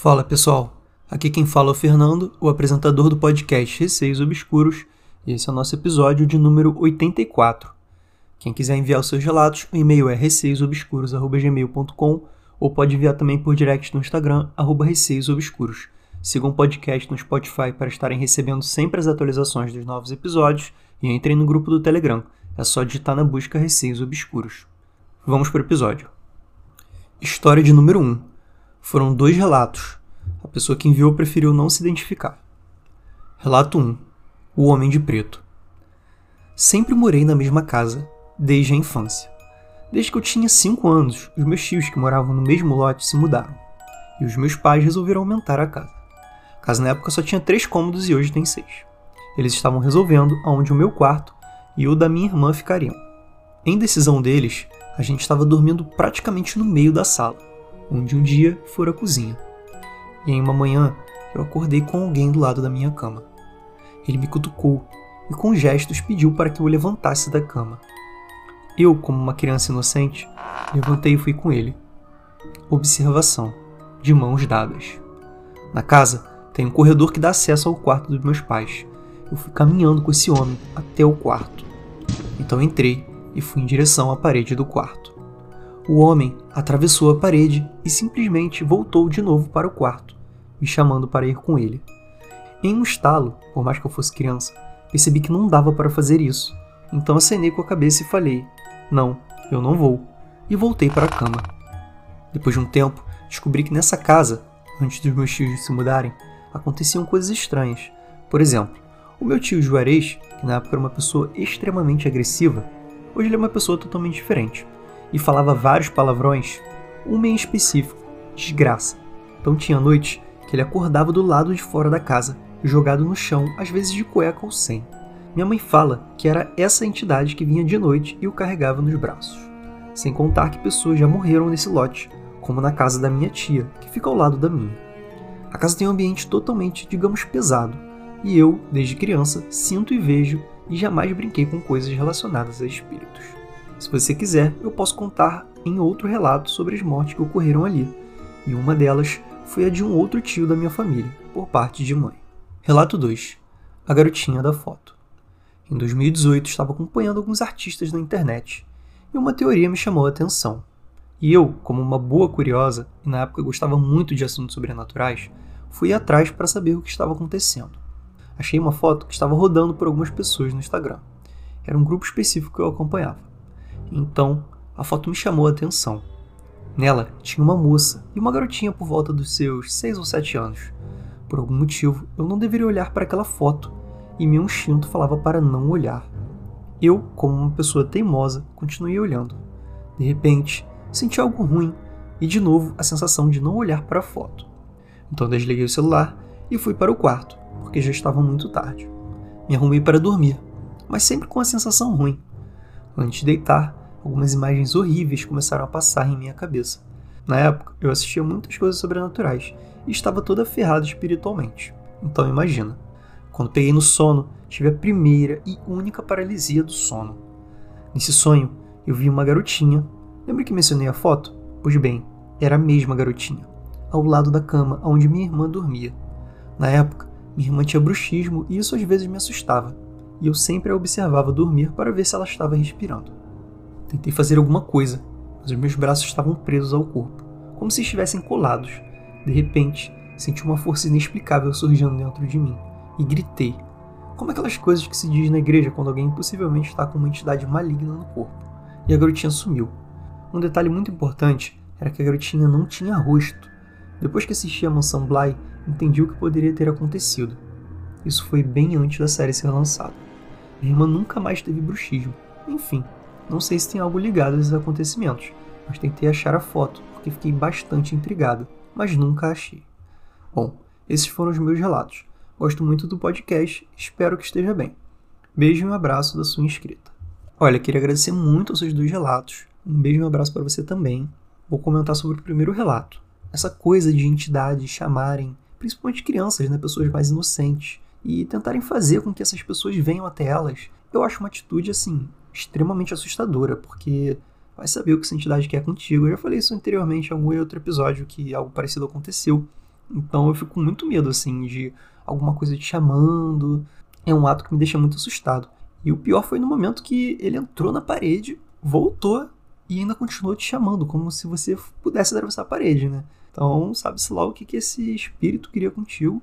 Fala pessoal, aqui quem fala é o Fernando, o apresentador do podcast Receios Obscuros, e esse é o nosso episódio de número 84. Quem quiser enviar os seus relatos, o e-mail é receiosobscuros.gmail.com ou pode enviar também por direct no Instagram, arroba receiosobscuros. Sigam o podcast no Spotify para estarem recebendo sempre as atualizações dos novos episódios e entrem no grupo do Telegram. É só digitar na busca Receios Obscuros. Vamos para o episódio. História de número 1 foram dois relatos. A pessoa que enviou preferiu não se identificar. Relato 1. O Homem de Preto. Sempre morei na mesma casa, desde a infância. Desde que eu tinha 5 anos, os meus tios que moravam no mesmo lote se mudaram. E os meus pais resolveram aumentar a casa. A casa na época só tinha 3 cômodos e hoje tem 6. Eles estavam resolvendo aonde o meu quarto e o da minha irmã ficariam. Em decisão deles, a gente estava dormindo praticamente no meio da sala onde um dia fora a cozinha. E em uma manhã eu acordei com alguém do lado da minha cama. Ele me cutucou e com gestos pediu para que eu levantasse da cama. Eu, como uma criança inocente, levantei e fui com ele. Observação: de mãos dadas. Na casa tem um corredor que dá acesso ao quarto dos meus pais. Eu fui caminhando com esse homem até o quarto. Então entrei e fui em direção à parede do quarto. O homem atravessou a parede e simplesmente voltou de novo para o quarto, me chamando para ir com ele. Em um estalo, por mais que eu fosse criança, percebi que não dava para fazer isso, então acenei com a cabeça e falei: Não, eu não vou, e voltei para a cama. Depois de um tempo, descobri que nessa casa, antes dos meus tios se mudarem, aconteciam coisas estranhas. Por exemplo, o meu tio Juarez, que na época era uma pessoa extremamente agressiva, hoje ele é uma pessoa totalmente diferente e falava vários palavrões, uma em específico, desgraça. Então tinha noites que ele acordava do lado de fora da casa, jogado no chão, às vezes de cueca ou sem. Minha mãe fala que era essa entidade que vinha de noite e o carregava nos braços. Sem contar que pessoas já morreram nesse lote, como na casa da minha tia, que fica ao lado da minha. A casa tem um ambiente totalmente, digamos, pesado, e eu, desde criança, sinto e vejo e jamais brinquei com coisas relacionadas a espíritos. Se você quiser, eu posso contar em outro relato sobre as mortes que ocorreram ali, e uma delas foi a de um outro tio da minha família, por parte de mãe. Relato 2: A garotinha da foto. Em 2018, estava acompanhando alguns artistas na internet e uma teoria me chamou a atenção. E eu, como uma boa curiosa, e na época gostava muito de assuntos sobrenaturais, fui atrás para saber o que estava acontecendo. Achei uma foto que estava rodando por algumas pessoas no Instagram. Era um grupo específico que eu acompanhava. Então, a foto me chamou a atenção. Nela tinha uma moça e uma garotinha por volta dos seus 6 ou 7 anos. Por algum motivo, eu não deveria olhar para aquela foto e meu instinto falava para não olhar. Eu, como uma pessoa teimosa, continuei olhando. De repente, senti algo ruim e de novo a sensação de não olhar para a foto. Então desliguei o celular e fui para o quarto, porque já estava muito tarde. Me arrumei para dormir, mas sempre com a sensação ruim. Antes de deitar, algumas imagens horríveis começaram a passar em minha cabeça. Na época, eu assistia muitas coisas sobrenaturais e estava toda ferrada espiritualmente. Então imagina. Quando peguei no sono, tive a primeira e única paralisia do sono. Nesse sonho, eu vi uma garotinha. Lembra que mencionei a foto? Pois bem, era a mesma garotinha, ao lado da cama onde minha irmã dormia. Na época, minha irmã tinha bruxismo e isso às vezes me assustava, e eu sempre a observava dormir para ver se ela estava respirando. Tentei fazer alguma coisa, mas os meus braços estavam presos ao corpo, como se estivessem colados. De repente, senti uma força inexplicável surgindo dentro de mim e gritei, como aquelas coisas que se diz na igreja quando alguém possivelmente está com uma entidade maligna no corpo. E a garotinha sumiu. Um detalhe muito importante era que a garotinha não tinha rosto. Depois que assisti a Mansão Bly, entendi o que poderia ter acontecido. Isso foi bem antes da série ser lançada. Minha irmã nunca mais teve bruxismo. Enfim, não sei se tem algo ligado a esses acontecimentos, mas tentei achar a foto porque fiquei bastante intrigada, mas nunca achei. Bom, esses foram os meus relatos. Gosto muito do podcast, espero que esteja bem. Beijo e um abraço da sua inscrita. Olha, queria agradecer muito aos seus dois relatos. Um beijo e um abraço para você também. Vou comentar sobre o primeiro relato. Essa coisa de entidades chamarem, principalmente crianças, né, pessoas mais inocentes, e tentarem fazer com que essas pessoas venham até elas. Eu acho uma atitude assim extremamente assustadora, porque vai saber o que essa entidade quer contigo. Eu já falei isso anteriormente em algum outro episódio que algo parecido aconteceu. Então eu fico com muito medo, assim, de alguma coisa te chamando. É um ato que me deixa muito assustado. E o pior foi no momento que ele entrou na parede, voltou e ainda continuou te chamando, como se você pudesse atravessar a parede, né? Então, sabe-se lá o que, que esse espírito queria contigo.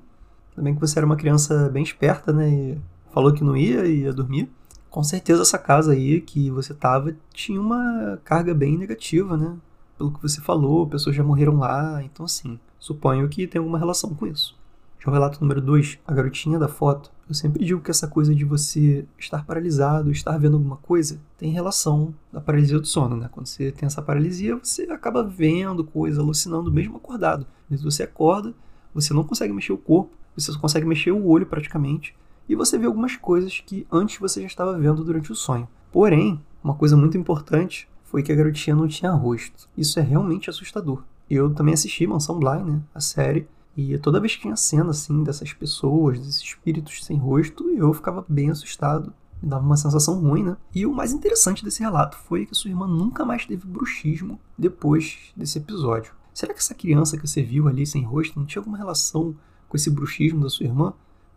Também que você era uma criança bem esperta, né? E falou que não ia e ia dormir. Com certeza essa casa aí que você tava tinha uma carga bem negativa, né? Pelo que você falou, pessoas já morreram lá, então assim, suponho que tem alguma relação com isso. Já o relato número 2, a garotinha da foto. Eu sempre digo que essa coisa de você estar paralisado, estar vendo alguma coisa, tem relação da paralisia do sono, né? Quando você tem essa paralisia, você acaba vendo coisas, alucinando mesmo acordado. Mas você acorda, você não consegue mexer o corpo, você só consegue mexer o olho praticamente, e você vê algumas coisas que antes você já estava vendo durante o sonho. Porém, uma coisa muito importante foi que a garotinha não tinha rosto. Isso é realmente assustador. Eu também assisti Mansão Bly, né, a série, e toda vez que tinha cena assim dessas pessoas, desses espíritos sem rosto, eu ficava bem assustado. Me dava uma sensação ruim, né? E o mais interessante desse relato foi que sua irmã nunca mais teve bruxismo depois desse episódio. Será que essa criança que você viu ali sem rosto não tinha alguma relação com esse bruxismo da sua irmã?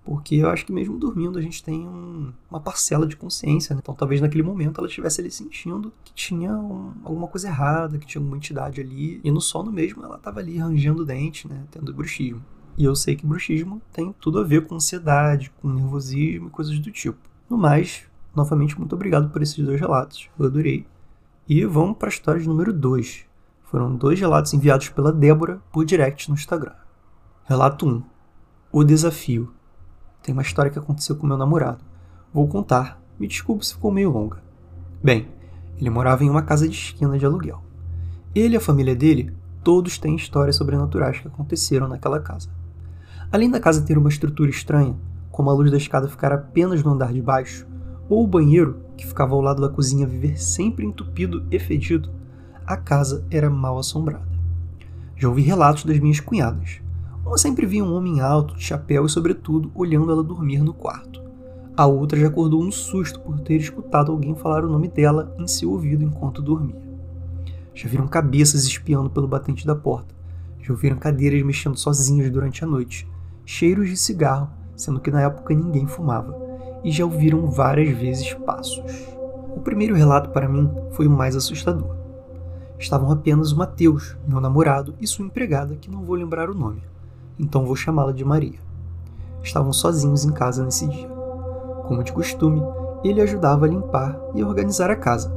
Porque eu acho que mesmo dormindo a gente tem um, uma parcela de consciência, né? Então talvez naquele momento ela estivesse ali sentindo que tinha um, alguma coisa errada, que tinha alguma entidade ali. E no sono mesmo ela estava ali rangendo o dente, né? Tendo bruxismo. E eu sei que bruxismo tem tudo a ver com ansiedade, com nervosismo e coisas do tipo. No mais, novamente, muito obrigado por esses dois relatos. Eu adorei. E vamos para a história número 2. Foram dois relatos enviados pela Débora por direct no Instagram. Relato 1. O desafio. Tem uma história que aconteceu com meu namorado. Vou contar. Me desculpe se ficou meio longa. Bem, ele morava em uma casa de esquina de aluguel. Ele e a família dele, todos têm histórias sobrenaturais que aconteceram naquela casa. Além da casa ter uma estrutura estranha, como a luz da escada ficar apenas no andar de baixo, ou o banheiro, que ficava ao lado da cozinha, viver sempre entupido e fedido, a casa era mal assombrada. Já ouvi relatos das minhas cunhadas, uma sempre via um homem alto, de chapéu e, sobretudo, olhando ela dormir no quarto. A outra já acordou no susto por ter escutado alguém falar o nome dela em seu ouvido enquanto dormia. Já viram cabeças espiando pelo batente da porta. Já ouviram cadeiras mexendo sozinhas durante a noite. Cheiros de cigarro, sendo que na época ninguém fumava. E já ouviram várias vezes passos. O primeiro relato para mim foi o mais assustador. Estavam apenas o Mateus, meu namorado, e sua empregada, que não vou lembrar o nome então vou chamá-la de Maria. Estavam sozinhos em casa nesse dia. Como de costume, ele ajudava a limpar e organizar a casa,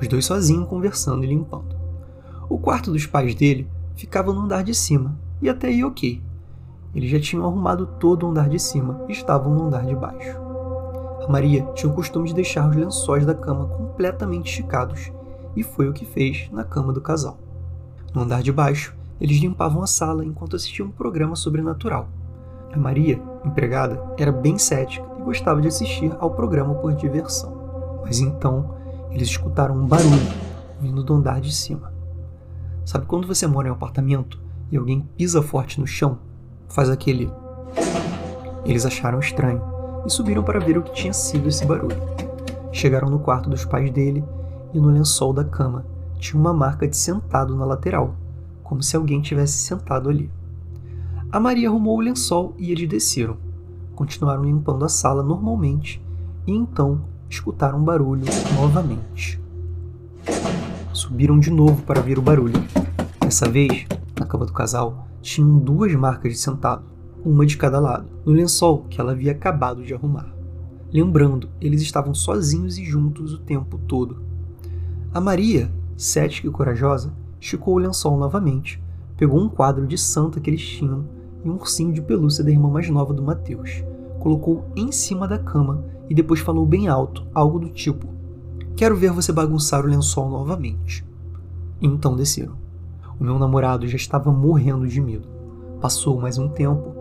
os dois sozinhos conversando e limpando. O quarto dos pais dele ficava no andar de cima, e até aí ok. Eles já tinham arrumado todo o andar de cima e estavam no andar de baixo. A Maria tinha o costume de deixar os lençóis da cama completamente esticados, e foi o que fez na cama do casal. No andar de baixo, eles limpavam a sala enquanto assistiam um programa sobrenatural. A Maria, empregada, era bem cética e gostava de assistir ao programa por diversão. Mas então eles escutaram um barulho vindo do andar de cima. Sabe quando você mora em um apartamento e alguém pisa forte no chão? Faz aquele. Eles acharam estranho e subiram para ver o que tinha sido esse barulho. Chegaram no quarto dos pais dele e no lençol da cama tinha uma marca de sentado na lateral como se alguém tivesse sentado ali. A Maria arrumou o lençol e eles desceram. Continuaram limpando a sala normalmente e então escutaram um barulho novamente. Subiram de novo para ver o barulho. Dessa vez, na cama do casal, tinham duas marcas de sentado, uma de cada lado, no lençol que ela havia acabado de arrumar. Lembrando, eles estavam sozinhos e juntos o tempo todo. A Maria, cética e corajosa, esticou o lençol novamente, pegou um quadro de santa que eles tinham e um ursinho de pelúcia da irmã mais nova do Mateus, colocou em cima da cama e depois falou bem alto, algo do tipo: Quero ver você bagunçar o lençol novamente. E então desceram. O meu namorado já estava morrendo de medo. Passou mais um tempo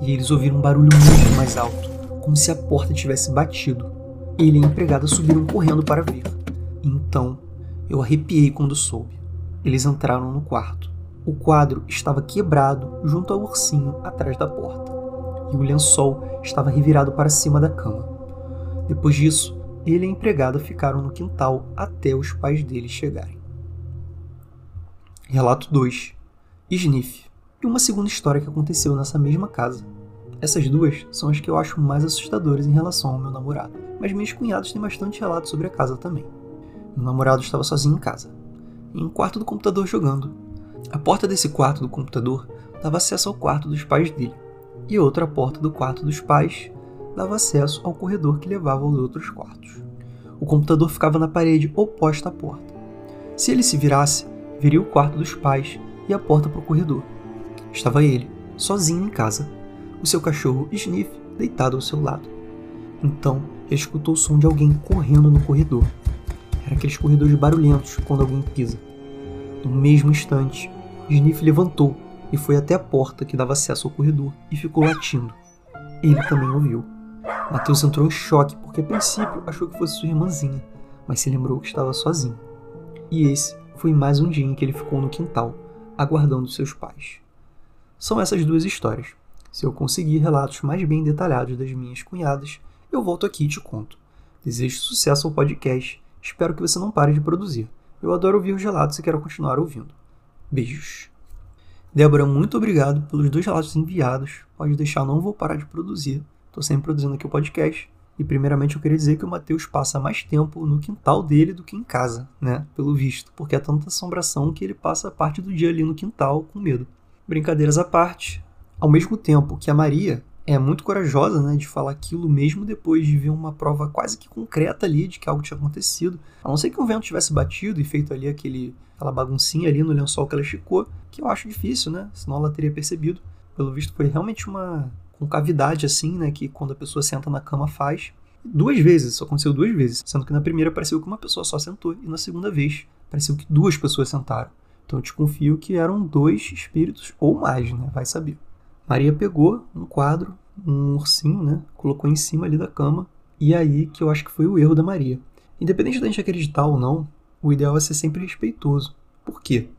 e eles ouviram um barulho muito mais alto, como se a porta tivesse batido. Ele e a empregada subiram correndo para ver. Então eu arrepiei quando soube. Eles entraram no quarto. O quadro estava quebrado junto ao ursinho atrás da porta, e o lençol estava revirado para cima da cama. Depois disso, ele e a empregada ficaram no quintal até os pais dele chegarem. Relato 2 Sniff e uma segunda história que aconteceu nessa mesma casa. Essas duas são as que eu acho mais assustadoras em relação ao meu namorado, mas meus cunhados têm bastante relatos sobre a casa também. Meu namorado estava sozinho em casa, em um quarto do computador jogando. A porta desse quarto do computador dava acesso ao quarto dos pais dele, e outra porta do quarto dos pais dava acesso ao corredor que levava aos outros quartos. O computador ficava na parede oposta à porta. Se ele se virasse, veria o quarto dos pais e a porta para o corredor. Estava ele, sozinho em casa, o seu cachorro Sniff deitado ao seu lado. Então, ele escutou o som de alguém correndo no corredor. Era aqueles corredores barulhentos quando alguém pisa. No mesmo instante, Sniff levantou e foi até a porta que dava acesso ao corredor e ficou latindo. Ele também ouviu. Mateus entrou em choque porque a princípio achou que fosse sua irmãzinha, mas se lembrou que estava sozinho. E esse foi mais um dia em que ele ficou no quintal, aguardando seus pais. São essas duas histórias. Se eu conseguir relatos mais bem detalhados das minhas cunhadas, eu volto aqui e te conto. Desejo sucesso ao podcast. Espero que você não pare de produzir. Eu adoro ouvir os relatos e quero continuar ouvindo. Beijos. Débora, muito obrigado pelos dois relatos enviados. Pode deixar, não vou parar de produzir. Estou sempre produzindo aqui o podcast. E primeiramente eu queria dizer que o Matheus passa mais tempo no quintal dele do que em casa, né? Pelo visto. Porque é tanta assombração que ele passa parte do dia ali no quintal com medo. Brincadeiras à parte, ao mesmo tempo que a Maria é muito corajosa, né, de falar aquilo mesmo depois de ver uma prova quase que concreta ali de que algo tinha acontecido. A não ser que o vento tivesse batido e feito ali aquele, aquela baguncinha ali no lençol que ela esticou, que eu acho difícil, né? Senão ela teria percebido. Pelo visto foi realmente uma concavidade assim, né, que quando a pessoa senta na cama faz. Duas vezes, isso aconteceu duas vezes, sendo que na primeira pareceu que uma pessoa só sentou e na segunda vez pareceu que duas pessoas sentaram. Então eu desconfio que eram dois espíritos ou mais, né? Vai saber. Maria pegou um quadro, um ursinho, né? Colocou em cima ali da cama. E aí que eu acho que foi o erro da Maria. Independente da gente acreditar ou não, o ideal é ser sempre respeitoso. Por quê?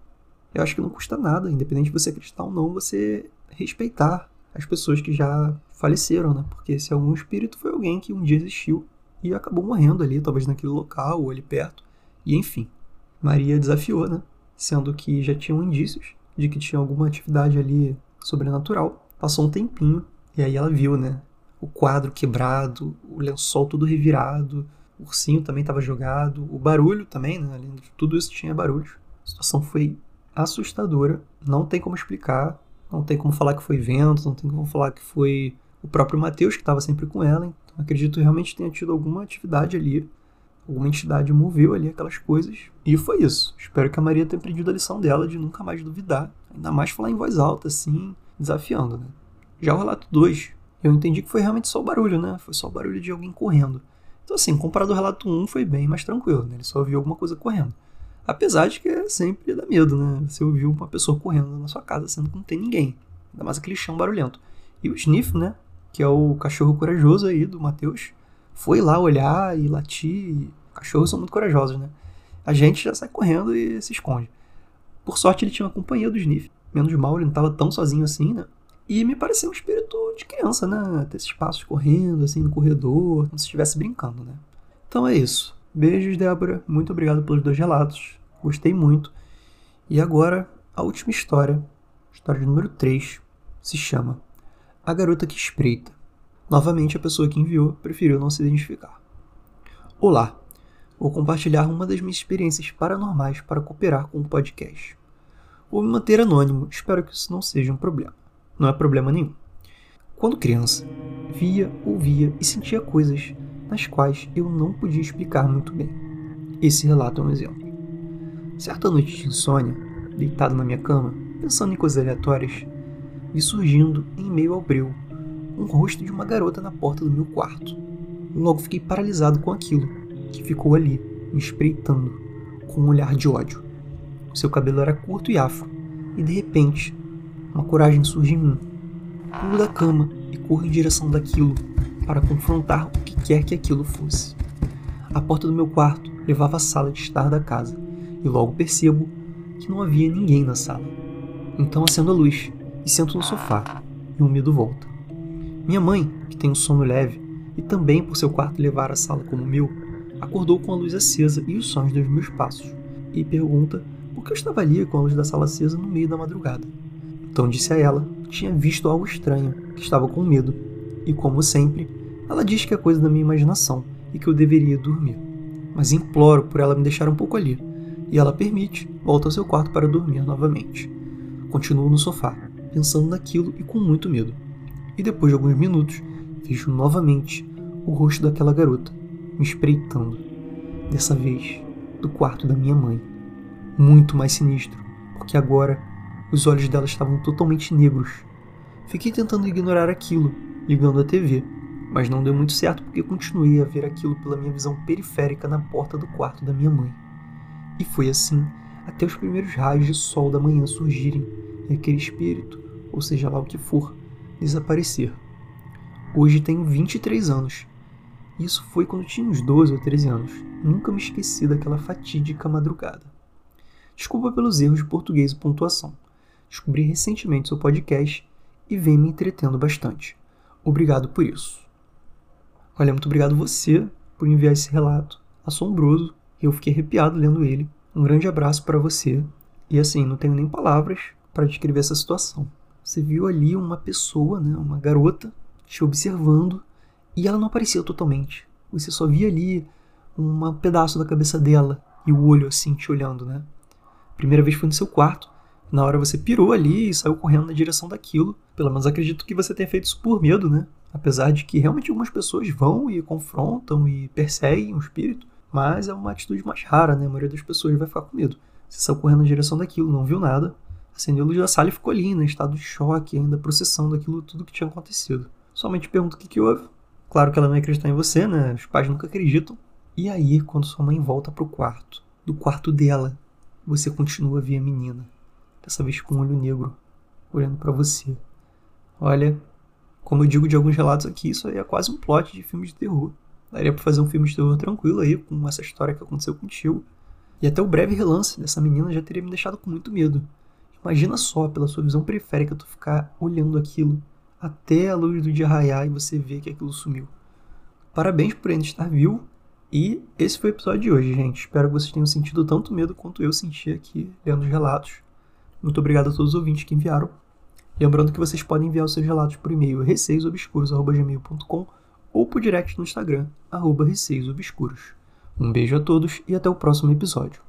Eu acho que não custa nada, independente de você acreditar ou não, você respeitar as pessoas que já faleceram, né? Porque se algum espírito foi alguém que um dia existiu e acabou morrendo ali, talvez naquele local ou ali perto. E enfim, Maria desafiou, né? Sendo que já tinham indícios de que tinha alguma atividade ali sobrenatural. Passou um tempinho e aí ela viu, né? O quadro quebrado, o lençol todo revirado, o ursinho também estava jogado, o barulho também, né? Tudo isso tinha barulho. A situação foi assustadora, não tem como explicar, não tem como falar que foi vento, não tem como falar que foi o próprio Mateus que estava sempre com ela. Então acredito que realmente tenha tido alguma atividade ali, alguma entidade moveu ali aquelas coisas. E foi isso. Espero que a Maria tenha aprendido a lição dela de nunca mais duvidar Ainda mais falar em voz alta, assim, desafiando, né? Já o relato 2, eu entendi que foi realmente só o barulho, né? Foi só o barulho de alguém correndo. Então, assim, comparado ao relato 1, um, foi bem mais tranquilo, né? Ele só ouviu alguma coisa correndo. Apesar de que é sempre dá medo, né? Você ouviu uma pessoa correndo na sua casa, sendo que não tem ninguém. Ainda mais aquele chão barulhento. E o Sniff, né? Que é o cachorro corajoso aí do Matheus, foi lá olhar e latir. Cachorros são muito corajosos, né? A gente já sai correndo e se esconde. Por sorte, ele tinha uma companhia do Sniff. Menos mal, ele não estava tão sozinho assim, né? E me pareceu um espírito de criança, né? Ter esses passos correndo, assim, no corredor, como se estivesse brincando, né? Então é isso. Beijos, Débora. Muito obrigado pelos dois relatos. Gostei muito. E agora, a última história, história número 3, se chama A Garota que Espreita. Novamente, a pessoa que enviou preferiu não se identificar. Olá, vou compartilhar uma das minhas experiências paranormais para cooperar com o podcast. Vou me manter anônimo, espero que isso não seja um problema. Não é problema nenhum. Quando criança, via, ouvia e sentia coisas nas quais eu não podia explicar muito bem. Esse relato é um exemplo. Certa noite de insônia, deitado na minha cama, pensando em coisas aleatórias, vi surgindo, em meio ao breu, um rosto de uma garota na porta do meu quarto. Logo fiquei paralisado com aquilo que ficou ali, me espreitando, com um olhar de ódio. Seu cabelo era curto e afro, e de repente, uma coragem surge em mim. Pulo da cama e corro em direção daquilo para confrontar o que quer que aquilo fosse. A porta do meu quarto levava à sala de estar da casa, e logo percebo que não havia ninguém na sala. Então acendo a luz e sento no sofá, e o medo volta. Minha mãe, que tem um sono leve, e também por seu quarto levar a sala como o meu, acordou com a luz acesa e os sons dos meus passos, e pergunta por que eu estava ali com a luz da sala acesa no meio da madrugada. Então disse a ela que tinha visto algo estranho, que estava com medo, e como sempre, ela diz que é coisa da minha imaginação e que eu deveria dormir. Mas imploro por ela me deixar um pouco ali, e ela permite, volta ao seu quarto para dormir novamente. Continuo no sofá, pensando naquilo e com muito medo. E depois de alguns minutos, vejo novamente o rosto daquela garota me espreitando. Dessa vez, do quarto da minha mãe. Muito mais sinistro, porque agora os olhos dela estavam totalmente negros. Fiquei tentando ignorar aquilo, ligando a TV, mas não deu muito certo porque continuei a ver aquilo pela minha visão periférica na porta do quarto da minha mãe. E foi assim até os primeiros raios de sol da manhã surgirem e aquele espírito, ou seja lá o que for, desaparecer. Hoje tenho 23 anos. Isso foi quando tinha uns 12 ou 13 anos. Nunca me esqueci daquela fatídica madrugada. Desculpa pelos erros de português e pontuação. Descobri recentemente seu podcast e vem me entretendo bastante. Obrigado por isso. Olha, muito obrigado você por enviar esse relato assombroso. Eu fiquei arrepiado lendo ele. Um grande abraço para você. E assim, não tenho nem palavras para descrever essa situação. Você viu ali uma pessoa, né, uma garota, te observando e ela não aparecia totalmente. Você só via ali um pedaço da cabeça dela e o olho assim te olhando, né? Primeira vez foi no seu quarto. Na hora você pirou ali e saiu correndo na direção daquilo. Pelo menos acredito que você tenha feito isso por medo, né? Apesar de que realmente algumas pessoas vão e confrontam e perseguem o espírito, mas é uma atitude mais rara, né? A maioria das pessoas vai ficar com medo. Você saiu correndo na direção daquilo, não viu nada, acendeu a luz da sala e ficou ali, né, estado de choque, ainda processando aquilo tudo que tinha acontecido. Somente pergunta o que, que houve. Claro que ela não ia acreditar em você, né? Os pais nunca acreditam. E aí, quando sua mãe volta pro quarto, do quarto dela, você continua a ver a menina. Dessa vez com um olho negro, olhando para você. Olha, como eu digo de alguns relatos aqui, isso aí é quase um plot de filme de terror. Daria pra fazer um filme de terror tranquilo aí, com essa história que aconteceu contigo. E até o breve relance dessa menina já teria me deixado com muito medo. Imagina só, pela sua visão periférica, tu ficar olhando aquilo até a luz do dia raiar e você ver que aquilo sumiu. Parabéns por ainda estar vivo. E esse foi o episódio de hoje, gente. Espero que vocês tenham sentido tanto medo quanto eu senti aqui lendo os relatos. Muito obrigado a todos os ouvintes que enviaram. Lembrando que vocês podem enviar os seus relatos por e-mail receiosobscuros.gmail.com ou por direct no Instagram, arroba receiosobscuros. Um beijo a todos e até o próximo episódio.